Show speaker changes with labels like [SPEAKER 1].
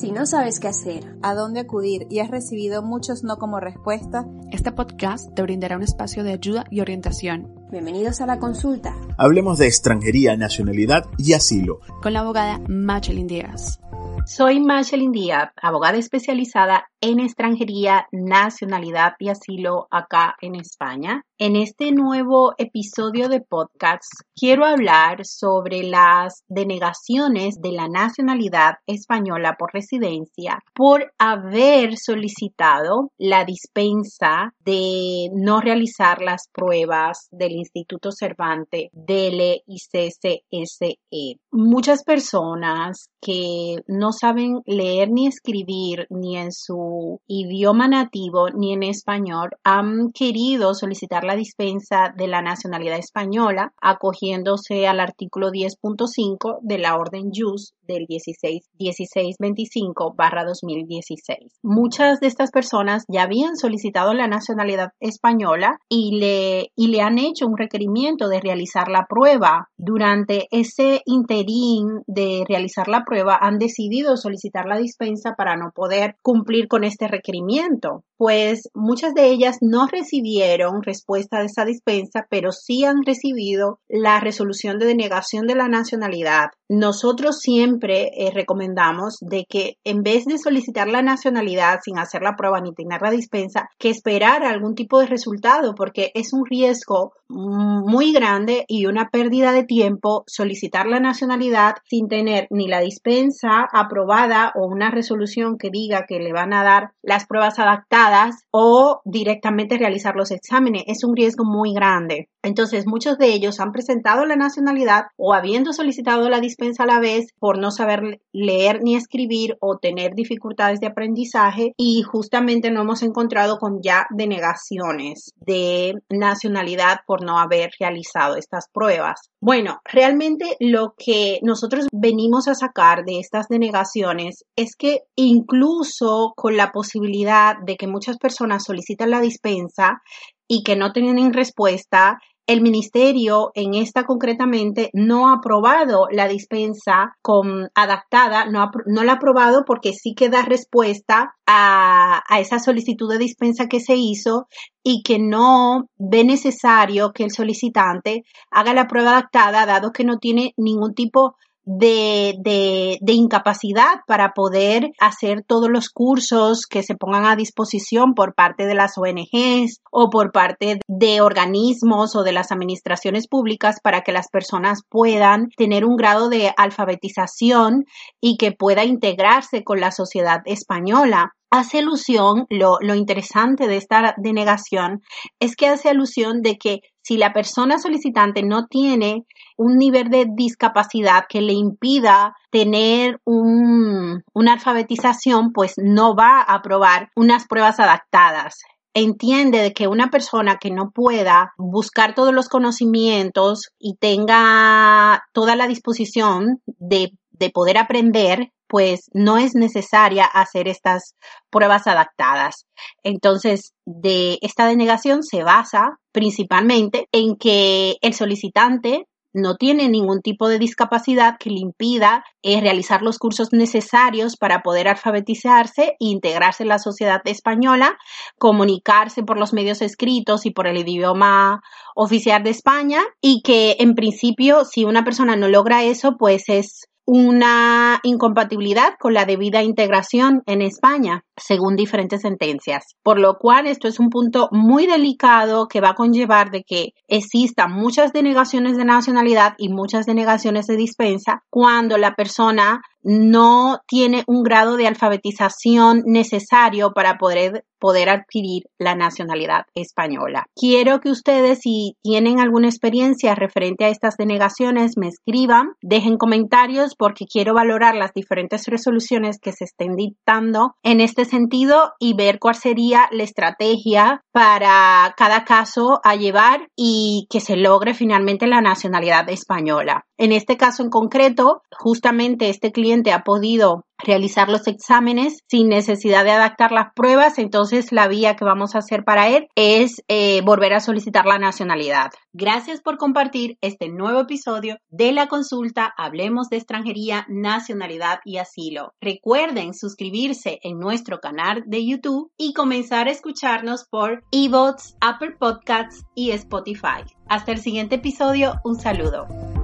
[SPEAKER 1] Si no sabes qué hacer, a dónde acudir y has recibido muchos no como respuesta,
[SPEAKER 2] este podcast te brindará un espacio de ayuda y orientación.
[SPEAKER 1] Bienvenidos a la consulta.
[SPEAKER 3] Hablemos de extranjería, nacionalidad y asilo.
[SPEAKER 2] Con la abogada Machelin Díaz.
[SPEAKER 4] Soy Machelin Díaz, abogada especializada en extranjería, nacionalidad y asilo acá en España. En este nuevo episodio de podcast quiero hablar sobre las denegaciones de la nacionalidad española por residencia por haber solicitado la dispensa de no realizar las pruebas del Instituto Cervantes DL y CCSE. Muchas personas que no saben leer ni escribir ni en su idioma nativo ni en español han querido solicitar la dispensa de la nacionalidad española acogiéndose al artículo 10.5 de la orden JUS del 16 1625 barra 2016. Muchas de estas personas ya habían solicitado la nacionalidad española y le, y le han hecho un requerimiento de realizar la prueba. Durante ese interín de realizar la prueba han decidido solicitar la dispensa para no poder cumplir con este requerimiento. Pues muchas de ellas no recibieron respuesta de esa dispensa, pero sí han recibido la resolución de denegación de la nacionalidad. Nosotros siempre eh, recomendamos de que en vez de solicitar la nacionalidad sin hacer la prueba ni tener la dispensa, que esperar algún tipo de resultado, porque es un riesgo muy grande y una pérdida de tiempo solicitar la nacionalidad sin tener ni la dispensa aprobada o una resolución que diga que le van a dar las pruebas adaptadas o directamente realizar los exámenes. Es un riesgo muy grande. Entonces, muchos de ellos han presentado la nacionalidad o habiendo solicitado la dispensa a la vez por no saber leer ni escribir o tener dificultades de aprendizaje y justamente no hemos encontrado con ya denegaciones de nacionalidad por no haber realizado estas pruebas. Bueno, realmente lo que nosotros venimos a sacar de estas denegaciones es que incluso con la posibilidad de que muchas personas solicitan la dispensa y que no tienen respuesta, el ministerio en esta concretamente no ha aprobado la dispensa con adaptada, no, no la ha aprobado porque sí que da respuesta a, a esa solicitud de dispensa que se hizo y que no ve necesario que el solicitante haga la prueba adaptada dado que no tiene ningún tipo de, de, de, incapacidad para poder hacer todos los cursos que se pongan a disposición por parte de las ONGs o por parte de organismos o de las administraciones públicas para que las personas puedan tener un grado de alfabetización y que pueda integrarse con la sociedad española hace alusión, lo, lo, interesante de esta denegación es que hace alusión de que si la persona solicitante no tiene un nivel de discapacidad que le impida tener un, una alfabetización, pues no va a aprobar unas pruebas adaptadas. Entiende de que una persona que no pueda buscar todos los conocimientos y tenga toda la disposición de, de, poder aprender, pues no es necesaria hacer estas pruebas adaptadas. Entonces, de esta denegación se basa principalmente en que el solicitante no tiene ningún tipo de discapacidad que le impida eh, realizar los cursos necesarios para poder alfabetizarse e integrarse en la sociedad española, comunicarse por los medios escritos y por el idioma oficial de España y que en principio si una persona no logra eso pues es una incompatibilidad con la debida integración en España. Según diferentes sentencias. Por lo cual, esto es un punto muy delicado que va a conllevar de que existan muchas denegaciones de nacionalidad y muchas denegaciones de dispensa cuando la persona no tiene un grado de alfabetización necesario para poder, poder adquirir la nacionalidad española. Quiero que ustedes, si tienen alguna experiencia referente a estas denegaciones, me escriban, dejen comentarios porque quiero valorar las diferentes resoluciones que se estén dictando en este sentido y ver cuál sería la estrategia para cada caso a llevar y que se logre finalmente la nacionalidad española. En este caso en concreto, justamente este cliente ha podido realizar los exámenes sin necesidad de adaptar las pruebas, entonces la vía que vamos a hacer para él es eh, volver a solicitar la nacionalidad. Gracias por compartir este nuevo episodio de la consulta Hablemos de extranjería, nacionalidad y asilo. Recuerden suscribirse en nuestro canal de YouTube y comenzar a escucharnos por eBots, Apple Podcasts y Spotify. Hasta el siguiente episodio, un saludo.